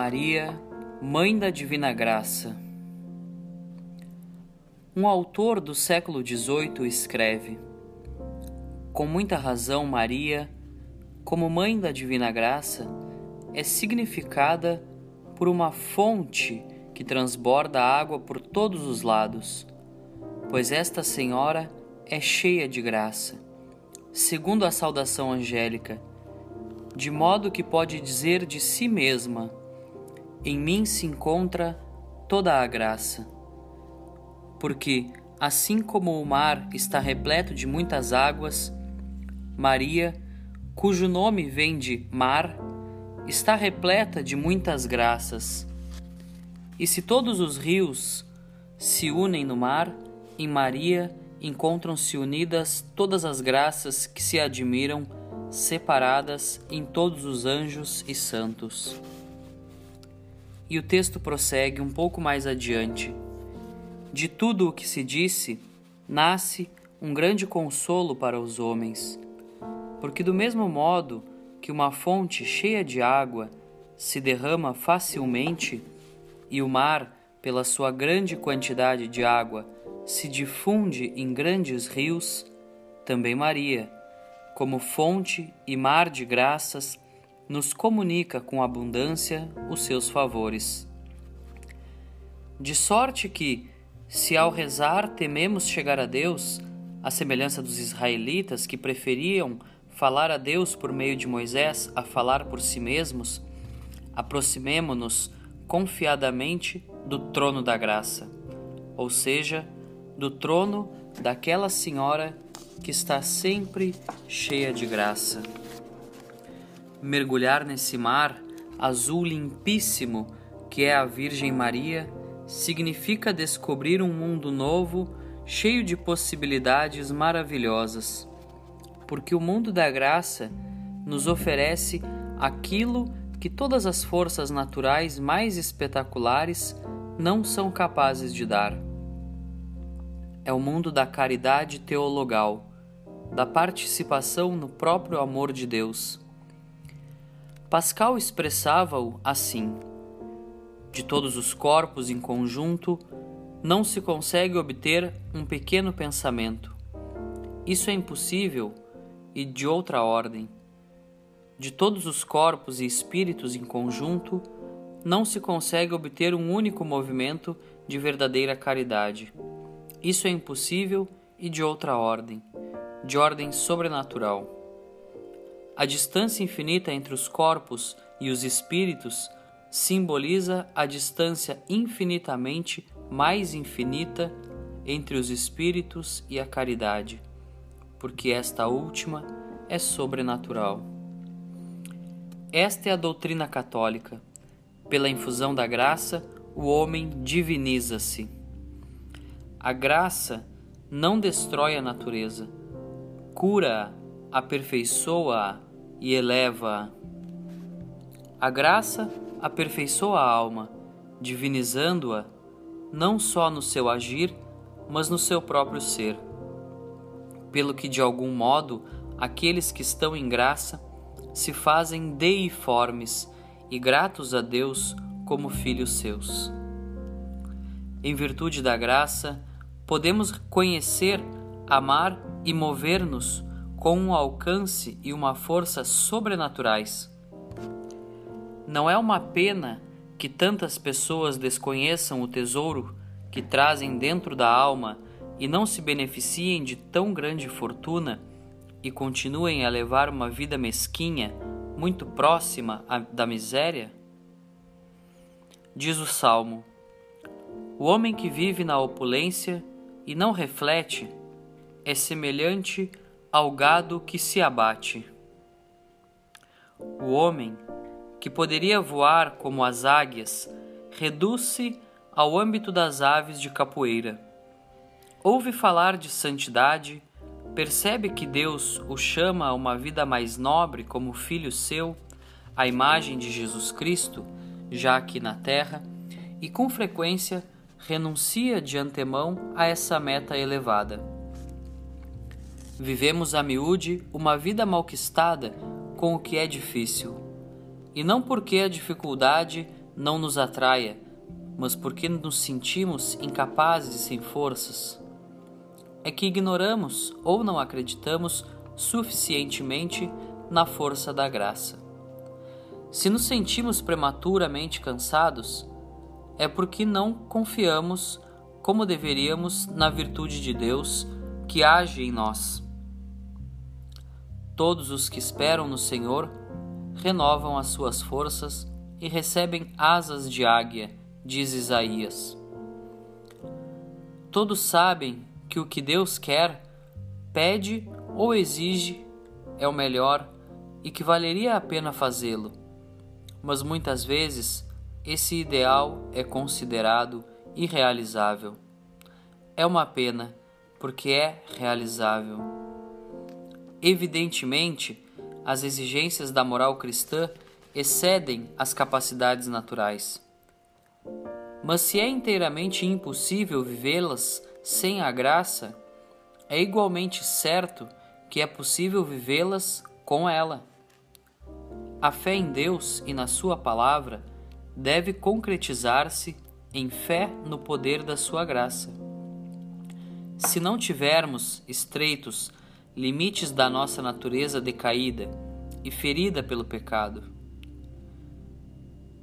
Maria, Mãe da Divina Graça. Um autor do século XVIII escreve: Com muita razão, Maria, como Mãe da Divina Graça, é significada por uma fonte que transborda água por todos os lados, pois esta Senhora é cheia de graça, segundo a saudação angélica de modo que pode dizer de si mesma: Em mim se encontra toda a graça. Porque, assim como o mar está repleto de muitas águas, Maria, cujo nome vem de mar, está repleta de muitas graças. E se todos os rios se unem no mar, em Maria encontram-se unidas todas as graças que se admiram separadas em todos os anjos e santos. E o texto prossegue um pouco mais adiante. De tudo o que se disse, nasce um grande consolo para os homens, porque do mesmo modo que uma fonte cheia de água se derrama facilmente e o mar, pela sua grande quantidade de água, se difunde em grandes rios, também Maria, como fonte e mar de graças, nos comunica com abundância os seus favores. De sorte que, se ao rezar tememos chegar a Deus, à semelhança dos israelitas que preferiam falar a Deus por meio de Moisés a falar por si mesmos, aproximemo-nos confiadamente do trono da graça, ou seja, do trono daquela senhora que está sempre cheia de graça. Mergulhar nesse mar azul limpíssimo que é a Virgem Maria significa descobrir um mundo novo, cheio de possibilidades maravilhosas. Porque o mundo da graça nos oferece aquilo que todas as forças naturais mais espetaculares não são capazes de dar. É o mundo da caridade teologal da participação no próprio amor de Deus. Pascal expressava-o assim: De todos os corpos em conjunto, não se consegue obter um pequeno pensamento. Isso é impossível e de outra ordem. De todos os corpos e espíritos em conjunto, não se consegue obter um único movimento de verdadeira caridade. Isso é impossível e de outra ordem de ordem sobrenatural. A distância infinita entre os corpos e os espíritos simboliza a distância infinitamente mais infinita entre os espíritos e a caridade, porque esta última é sobrenatural. Esta é a doutrina católica. Pela infusão da graça, o homem diviniza-se. A graça não destrói a natureza, cura, aperfeiçoa e eleva. A graça aperfeiçoa a alma, divinizando-a não só no seu agir, mas no seu próprio ser. Pelo que, de algum modo, aqueles que estão em graça se fazem deiformes e gratos a Deus como filhos seus. Em virtude da graça, podemos conhecer, amar e mover-nos com um alcance e uma força sobrenaturais. Não é uma pena que tantas pessoas desconheçam o tesouro que trazem dentro da alma e não se beneficiem de tão grande fortuna e continuem a levar uma vida mesquinha, muito próxima da miséria? Diz o Salmo: O homem que vive na opulência e não reflete é semelhante ao gado que se abate. O homem, que poderia voar como as águias, reduz-se ao âmbito das aves de capoeira. Ouve falar de santidade, percebe que Deus o chama a uma vida mais nobre como filho seu, a imagem de Jesus Cristo, já aqui na terra, e com frequência renuncia de antemão a essa meta elevada. Vivemos a miúde uma vida malquistada com o que é difícil, e não porque a dificuldade não nos atraia, mas porque nos sentimos incapazes e sem forças. É que ignoramos ou não acreditamos suficientemente na força da graça. Se nos sentimos prematuramente cansados, é porque não confiamos como deveríamos na virtude de Deus que age em nós. Todos os que esperam no Senhor renovam as suas forças e recebem asas de águia, diz Isaías. Todos sabem que o que Deus quer, pede ou exige é o melhor e que valeria a pena fazê-lo. Mas muitas vezes esse ideal é considerado irrealizável. É uma pena, porque é realizável. Evidentemente, as exigências da moral cristã excedem as capacidades naturais. Mas se é inteiramente impossível vivê-las sem a graça, é igualmente certo que é possível vivê-las com ela. A fé em Deus e na Sua palavra deve concretizar-se em fé no poder da Sua graça. Se não tivermos estreitos limites da nossa natureza decaída e ferida pelo pecado.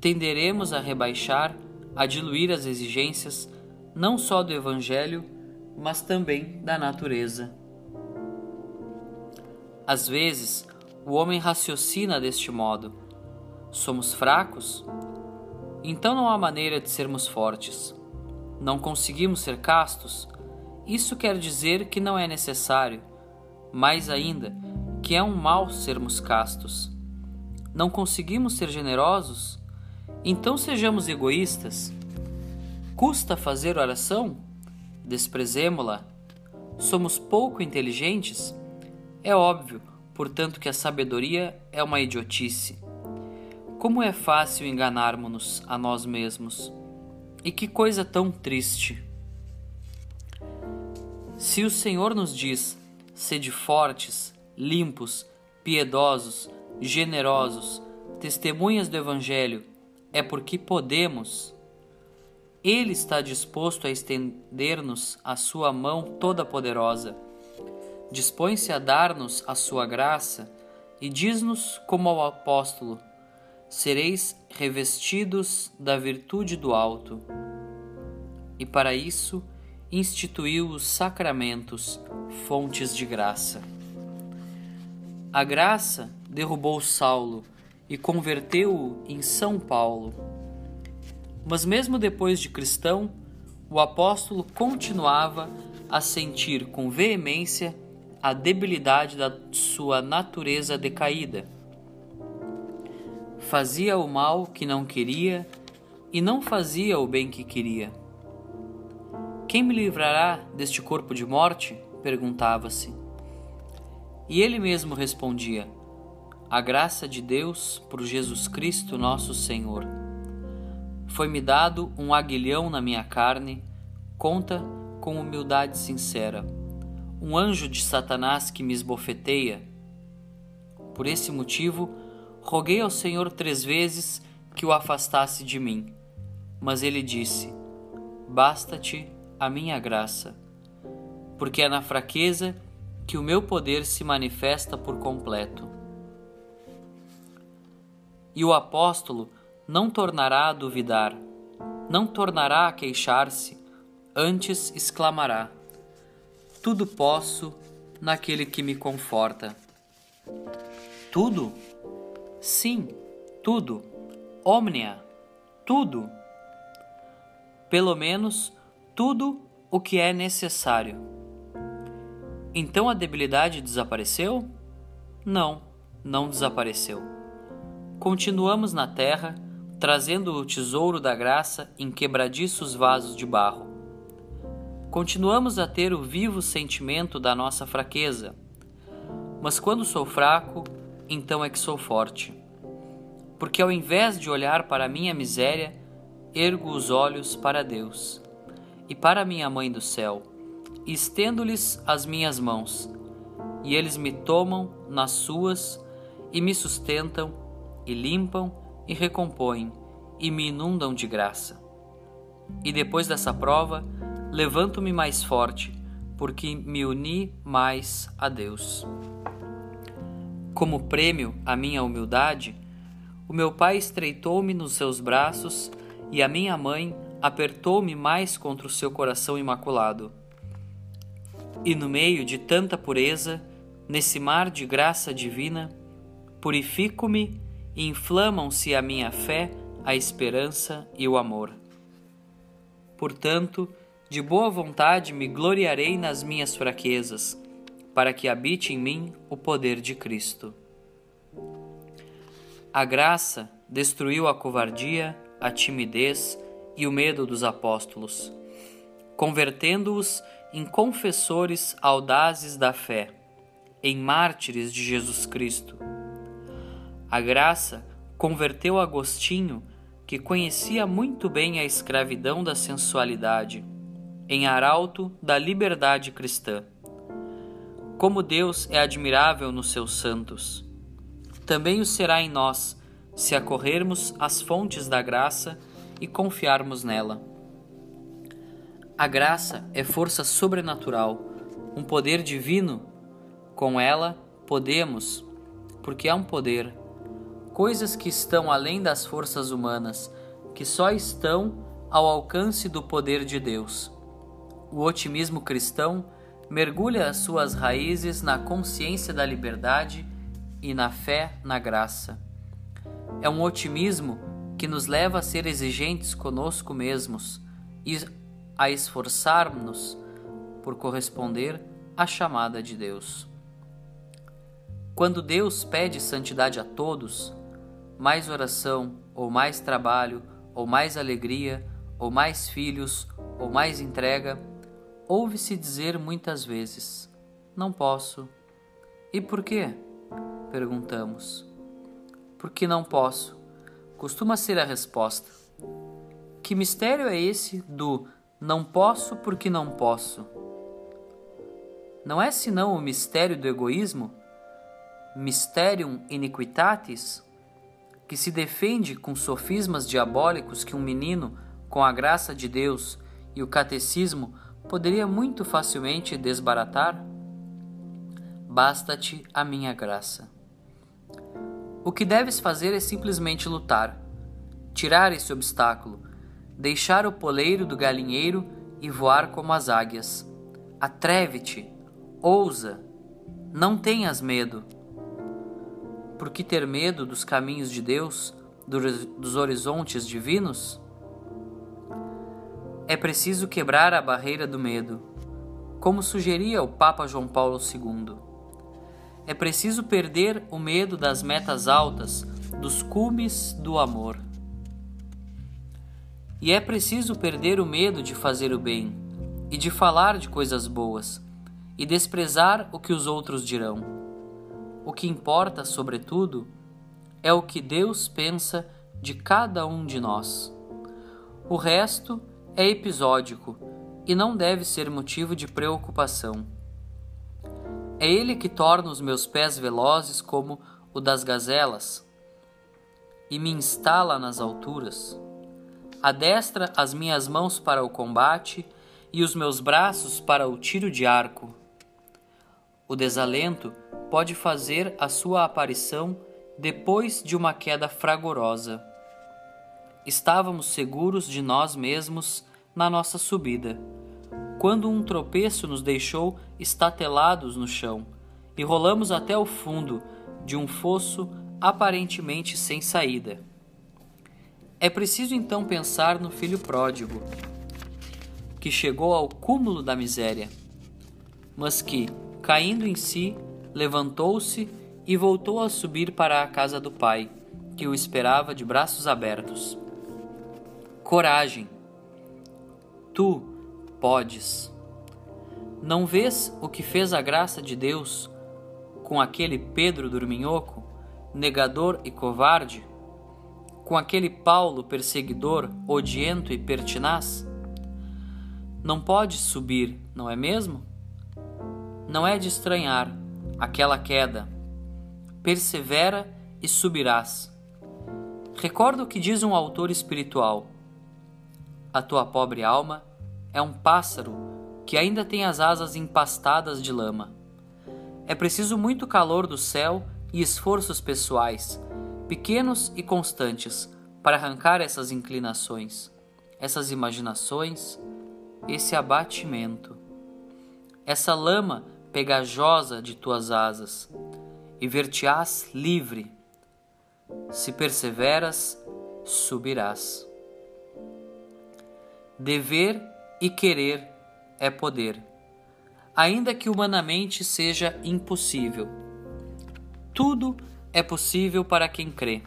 Tenderemos a rebaixar, a diluir as exigências não só do Evangelho, mas também da natureza. Às vezes, o homem raciocina deste modo: somos fracos? Então não há maneira de sermos fortes. Não conseguimos ser castos? Isso quer dizer que não é necessário mais ainda, que é um mal sermos castos. Não conseguimos ser generosos? Então sejamos egoístas. Custa fazer oração? Desprezemo-la. Somos pouco inteligentes? É óbvio, portanto, que a sabedoria é uma idiotice. Como é fácil enganarmos-nos a nós mesmos. E que coisa tão triste. Se o Senhor nos diz: Sede fortes, limpos, piedosos, generosos, testemunhas do Evangelho, é porque podemos. Ele está disposto a estender-nos a sua mão toda poderosa. Dispõe-se a dar-nos a sua graça e diz-nos como ao apóstolo: Sereis revestidos da virtude do alto. E para isso, instituiu os sacramentos, fontes de graça. A graça derrubou Saulo e converteu-o em São Paulo. Mas, mesmo depois de cristão, o apóstolo continuava a sentir com veemência a debilidade da sua natureza decaída. Fazia o mal que não queria e não fazia o bem que queria. Quem me livrará deste corpo de morte? perguntava-se. E ele mesmo respondia: A graça de Deus por Jesus Cristo nosso Senhor. Foi-me dado um aguilhão na minha carne, conta com humildade sincera, um anjo de Satanás que me esbofeteia. Por esse motivo, roguei ao Senhor três vezes que o afastasse de mim. Mas ele disse: Basta-te a minha graça, porque é na fraqueza que o meu poder se manifesta por completo. E o apóstolo não tornará a duvidar, não tornará a queixar-se, antes exclamará: Tudo posso naquele que me conforta. Tudo? Sim, tudo. Omnia, tudo. Pelo menos tudo o que é necessário. Então a debilidade desapareceu? Não, não desapareceu. Continuamos na terra, trazendo o tesouro da graça em quebradiços vasos de barro. Continuamos a ter o vivo sentimento da nossa fraqueza. Mas quando sou fraco, então é que sou forte. Porque ao invés de olhar para a minha miséria, ergo os olhos para Deus e para minha mãe do céu, estendo-lhes as minhas mãos, e eles me tomam nas suas, e me sustentam, e limpam, e recompõem, e me inundam de graça. E depois dessa prova, levanto-me mais forte, porque me uni mais a Deus. Como prêmio à minha humildade, o meu pai estreitou-me nos seus braços e a minha mãe apertou-me mais contra o seu coração imaculado. E no meio de tanta pureza, nesse mar de graça divina, purifico-me e inflamam-se a minha fé, a esperança e o amor. Portanto, de boa vontade me gloriarei nas minhas fraquezas, para que habite em mim o poder de Cristo. A graça destruiu a covardia, a timidez e o medo dos apóstolos, convertendo-os em confessores audazes da fé, em mártires de Jesus Cristo. A graça converteu Agostinho, que conhecia muito bem a escravidão da sensualidade, em arauto da liberdade cristã. Como Deus é admirável nos seus santos. Também o será em nós, se acorrermos às fontes da graça e confiarmos nela. A graça é força sobrenatural, um poder divino. Com ela podemos, porque é um poder, coisas que estão além das forças humanas, que só estão ao alcance do poder de Deus. O otimismo cristão mergulha as suas raízes na consciência da liberdade e na fé na graça. É um otimismo que nos leva a ser exigentes conosco mesmos e a esforçar-nos por corresponder à chamada de Deus. Quando Deus pede santidade a todos, mais oração, ou mais trabalho, ou mais alegria, ou mais filhos, ou mais entrega, ouve-se dizer muitas vezes: Não posso. E por quê? Perguntamos. Porque não posso, costuma ser a resposta. Que mistério é esse do não posso porque não posso. Não é senão o mistério do egoísmo, mysterium iniquitatis, que se defende com sofismas diabólicos que um menino, com a graça de Deus e o catecismo, poderia muito facilmente desbaratar? Basta-te a minha graça. O que deves fazer é simplesmente lutar, tirar esse obstáculo, deixar o poleiro do galinheiro e voar como as águias. Atreve-te, ousa, não tenhas medo. Por que ter medo dos caminhos de Deus, dos horizontes divinos? É preciso quebrar a barreira do medo, como sugeria o Papa João Paulo II. É preciso perder o medo das metas altas, dos cumes do amor. E é preciso perder o medo de fazer o bem e de falar de coisas boas e desprezar o que os outros dirão. O que importa, sobretudo, é o que Deus pensa de cada um de nós. O resto é episódico e não deve ser motivo de preocupação. É Ele que torna os meus pés velozes como o das gazelas e me instala nas alturas adestra as minhas mãos para o combate e os meus braços para o tiro de arco. O desalento pode fazer a sua aparição depois de uma queda fragorosa. Estávamos seguros de nós mesmos na nossa subida, quando um tropeço nos deixou estatelados no chão e rolamos até o fundo de um fosso aparentemente sem saída. É preciso então pensar no filho pródigo, que chegou ao cúmulo da miséria, mas que, caindo em si, levantou-se e voltou a subir para a casa do pai, que o esperava de braços abertos. Coragem! Tu podes. Não vês o que fez a graça de Deus com aquele Pedro dorminhoco, negador e covarde? com aquele Paulo perseguidor, odiento e pertinaz? Não pode subir, não é mesmo? Não é de estranhar aquela queda. Persevera e subirás. Recorda o que diz um autor espiritual: A tua pobre alma é um pássaro que ainda tem as asas empastadas de lama. É preciso muito calor do céu e esforços pessoais, pequenos e constantes, para arrancar essas inclinações, essas imaginações, esse abatimento, essa lama pegajosa de tuas asas, e ver-te-ás livre. Se perseveras, subirás. Dever e querer é poder, ainda que humanamente seja impossível. Tudo é possível para quem crê.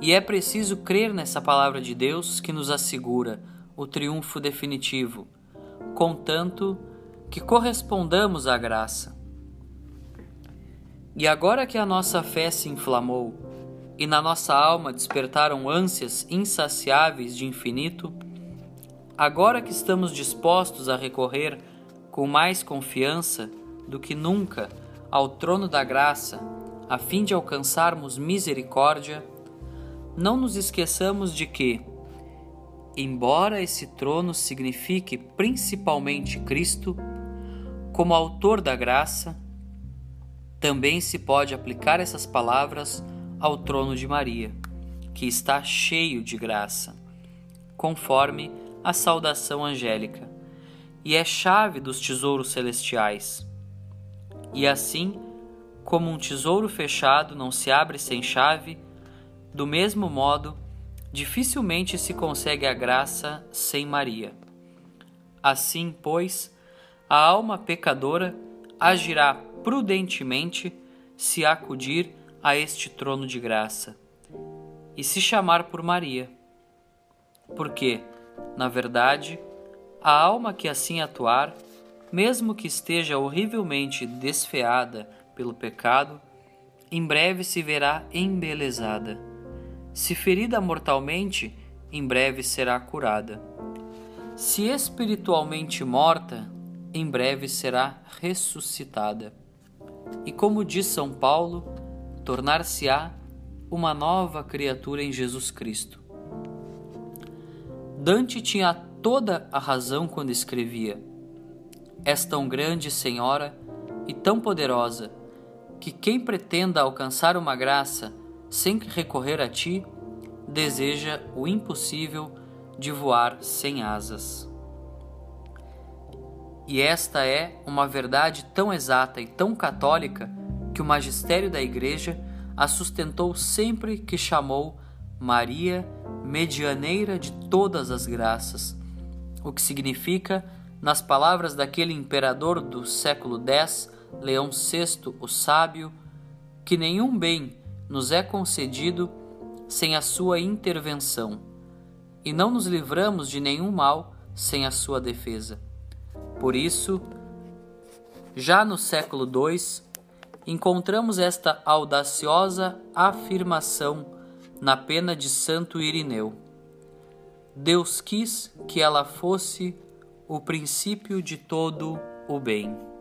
E é preciso crer nessa palavra de Deus que nos assegura o triunfo definitivo, contanto que correspondamos à graça. E agora que a nossa fé se inflamou e na nossa alma despertaram ânsias insaciáveis de infinito, agora que estamos dispostos a recorrer com mais confiança do que nunca ao trono da graça, a fim de alcançarmos misericórdia, não nos esqueçamos de que, embora esse trono signifique principalmente Cristo, como autor da graça, também se pode aplicar essas palavras ao trono de Maria, que está cheio de graça, conforme a saudação angélica, e é chave dos tesouros celestiais. E assim, como um tesouro fechado não se abre sem chave, do mesmo modo, dificilmente se consegue a graça sem Maria. Assim, pois, a alma pecadora agirá prudentemente se acudir a este trono de graça e se chamar por Maria. Porque, na verdade, a alma que assim atuar, mesmo que esteja horrivelmente desfeada pelo pecado, em breve se verá embelezada. Se ferida mortalmente, em breve será curada. Se espiritualmente morta, em breve será ressuscitada. E como diz São Paulo, tornar-se-á uma nova criatura em Jesus Cristo. Dante tinha toda a razão quando escrevia: És tão grande, Senhora, e tão poderosa, que quem pretenda alcançar uma graça sem recorrer a ti, deseja o impossível de voar sem asas. E esta é uma verdade tão exata e tão católica que o magistério da Igreja a sustentou sempre que chamou Maria medianeira de todas as graças, o que significa, nas palavras daquele imperador do século X, Leão VI, o Sábio, que nenhum bem nos é concedido sem a sua intervenção, e não nos livramos de nenhum mal sem a sua defesa. Por isso, já no século II, encontramos esta audaciosa afirmação na pena de Santo Irineu. Deus quis que ela fosse o princípio de todo o bem.